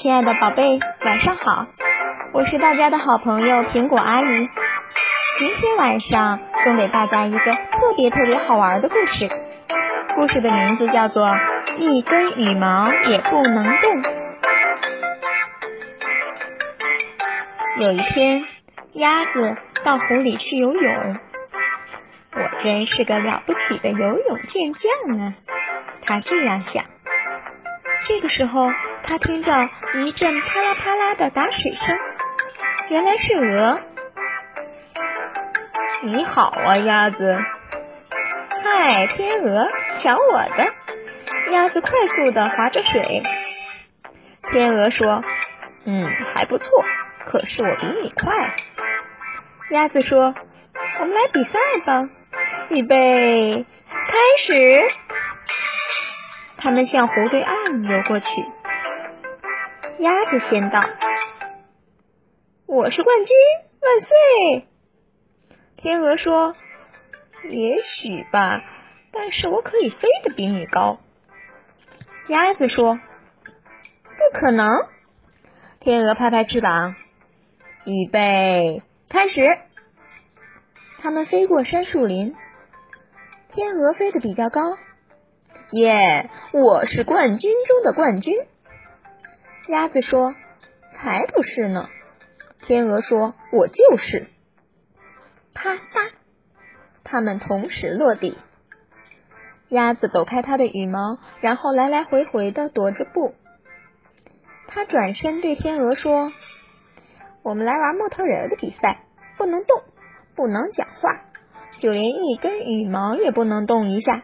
亲爱的宝贝，晚上好！我是大家的好朋友苹果阿姨。今天晚上送给大家一个特别特别好玩的故事，故事的名字叫做《一根羽毛也不能动》。有一天，鸭子到湖里去游泳，我真是个了不起的游泳健将啊！他这样想。这个时候，他听到一阵啪啦啪啦的打水声，原来是鹅。你好啊，鸭子！嗨，天鹅，瞧我的！鸭子快速的划着水。天鹅说：“嗯，还不错，可是我比你快。”鸭子说：“我们来比赛吧，预备，开始！”他们向湖对岸游过去。鸭子先到，我是冠军，万岁！天鹅说：“也许吧，但是我可以飞得比你高。”鸭子说：“不可能。”天鹅拍拍翅膀，预备，开始。他们飞过杉树林，天鹅飞得比较高。耶！我是冠军中的冠军。鸭子说：“才不是呢。”天鹅说：“我就是。”啪嗒，它们同时落地。鸭子抖开它的羽毛，然后来来回回的踱着步。它转身对天鹅说：“我们来玩木头人的比赛，不能动，不能讲话，就连一根羽毛也不能动一下。”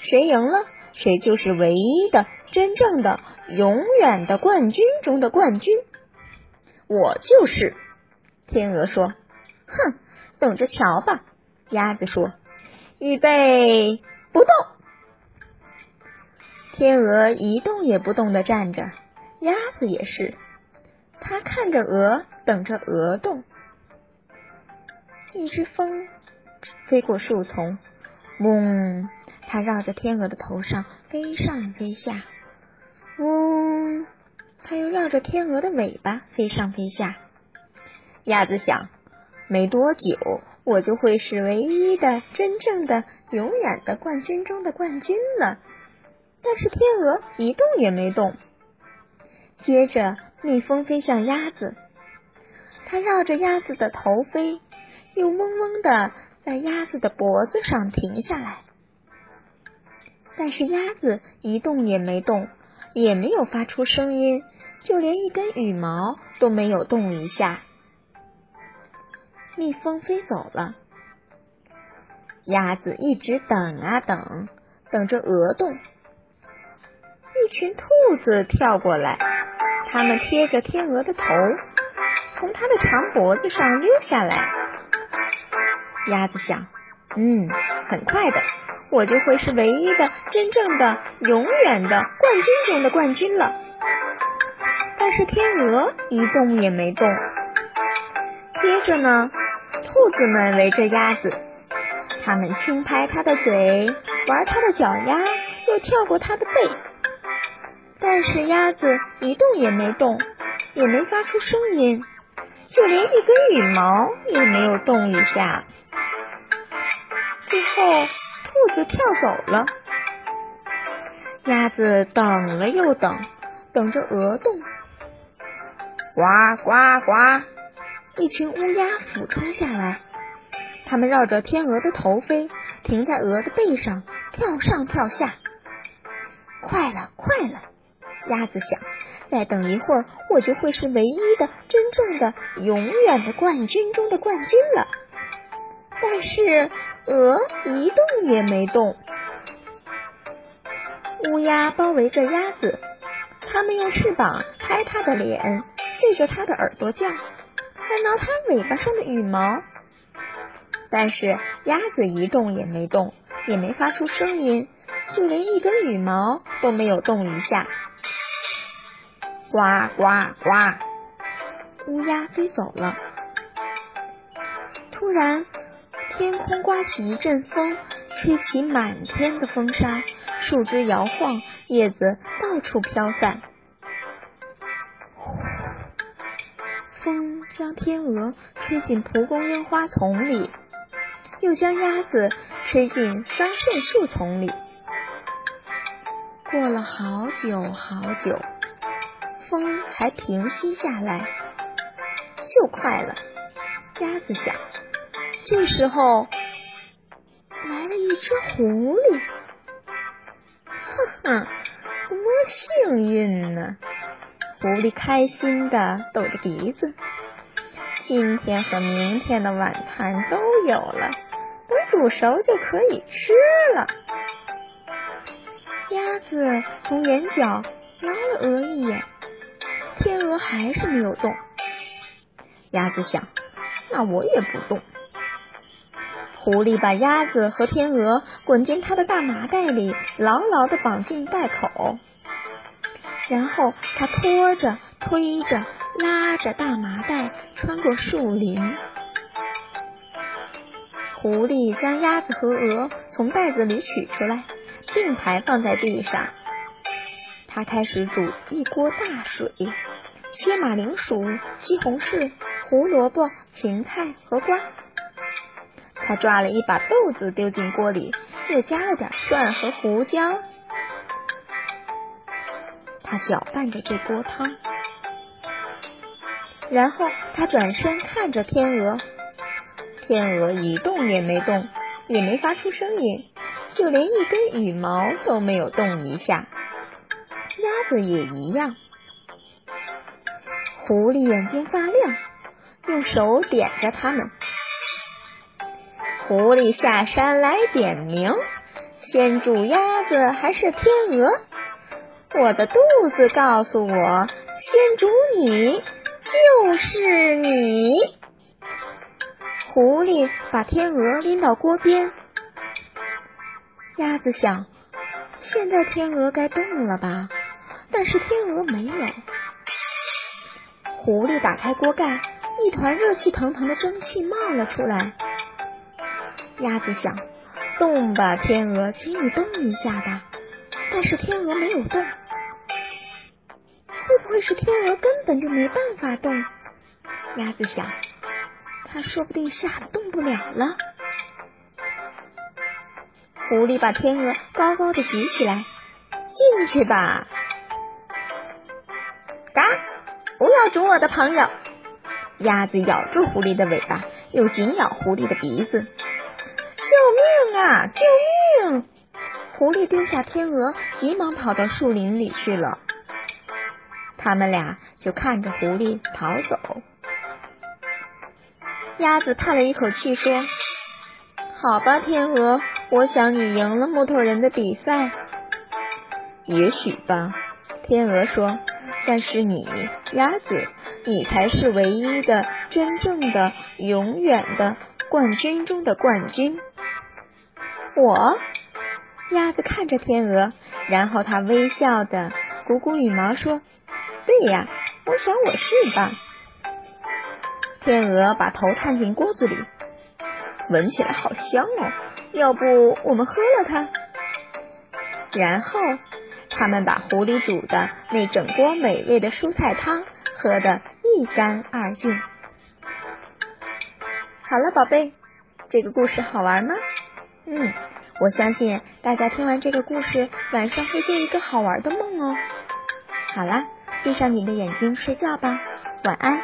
谁赢了，谁就是唯一的、真正的、永远的冠军中的冠军。我就是。天鹅说：“哼，等着瞧吧。”鸭子说：“预备，不动。”天鹅一动也不动的站着，鸭子也是。它看着鹅，等着鹅动。一只风飞过树丛，嗡。它绕着天鹅的头上飞上飞下，嗡！它又绕着天鹅的尾巴飞上飞下。鸭子想，没多久我就会是唯一的、真正的、永远的冠军中的冠军了。但是天鹅一动也没动。接着，蜜蜂飞向鸭子，它绕着鸭子的头飞，又嗡嗡的在鸭子的脖子上停下来。但是鸭子一动也没动，也没有发出声音，就连一根羽毛都没有动一下。蜜蜂飞走了，鸭子一直等啊等，等着鹅动。一群兔子跳过来，它们贴着天鹅的头，从它的长脖子上溜下来。鸭子想，嗯，很快的。我就会是唯一的、真正的、永远的冠军中的冠军了。但是天鹅一动也没动。接着呢，兔子们围着鸭子，它们轻拍它的嘴，玩它的脚丫，又跳过它的背。但是鸭子一动也没动，也没发出声音，就连一根羽毛也没有动一下。最后。兔子跳走了，鸭子等了又等，等着鹅动。呱呱呱！一群乌鸦俯冲下来，它们绕着天鹅的头飞，停在鹅的背上，跳上跳下。快了，快了！鸭子想，再等一会儿，我就会是唯一的、真正的、永远的冠军中的冠军了。但是。鹅一动也没动，乌鸦包围着鸭子，它们用翅膀拍它的脸，对着它的耳朵叫，还挠它尾巴上的羽毛。但是鸭子一动也没动，也没发出声音，就连一根羽毛都没有动一下。呱呱呱！乌鸦飞走了。突然。天空刮起一阵风，吹起满天的风沙，树枝摇晃，叶子到处飘散。风将天鹅吹进蒲公英花丛里，又将鸭子吹进桑葚树丛里。过了好久好久，风才平息下来。就快了，鸭子想。这时候来了一只狐狸，哈哈，多幸运呢！狐狸开心的抖着鼻子，今天和明天的晚餐都有了，等煮熟就可以吃了。鸭子从眼角瞄了鹅一眼，天鹅还是没有动。鸭子想，那我也不动。狐狸把鸭子和天鹅滚进他的大麻袋里，牢牢的绑进袋口。然后他拖着、推着、拉着大麻袋穿过树林。狐狸将鸭子和鹅从袋子里取出来，并排放在地上。他开始煮一锅大水，切马铃薯、西红柿、胡萝卜、芹菜和瓜。他抓了一把豆子丢进锅里，又加了点蒜和胡椒。他搅拌着这锅汤，然后他转身看着天鹅，天鹅一动也没动，也没发出声音，就连一根羽毛都没有动一下。鸭子也一样。狐狸眼睛发亮，用手点着它们。狐狸下山来点名，先煮鸭子还是天鹅？我的肚子告诉我，先煮你就是你。狐狸把天鹅拎到锅边，鸭子想，现在天鹅该动了吧？但是天鹅没有。狐狸打开锅盖，一团热气腾腾的蒸汽冒了出来。鸭子想，动吧，天鹅，请你动一下吧。但是天鹅没有动。会不会是天鹅根本就没办法动？鸭子想，它说不定吓得动不了了。狐狸把天鹅高高的举起来，进去吧！嘎！不要煮我的朋友！鸭子咬住狐狸的尾巴，又紧咬狐狸的鼻子。救命啊！救命！狐狸丢下天鹅，急忙跑到树林里去了。他们俩就看着狐狸逃走。鸭子叹了一口气说：“好吧，天鹅，我想你赢了木头人的比赛。”也许吧，天鹅说。但是你，鸭子，你才是唯一的、真正的、永远的冠军中的冠军。我，鸭子看着天鹅，然后它微笑的鼓鼓羽毛说。对呀，我想我是吧。天鹅把头探进锅子里，闻起来好香哦。要不我们喝了它？然后他们把狐狸煮的那整锅美味的蔬菜汤喝得一干二净。好了，宝贝，这个故事好玩吗？嗯，我相信大家听完这个故事，晚上会做一个好玩的梦哦。好啦。闭上你的眼睛，睡觉吧，晚安。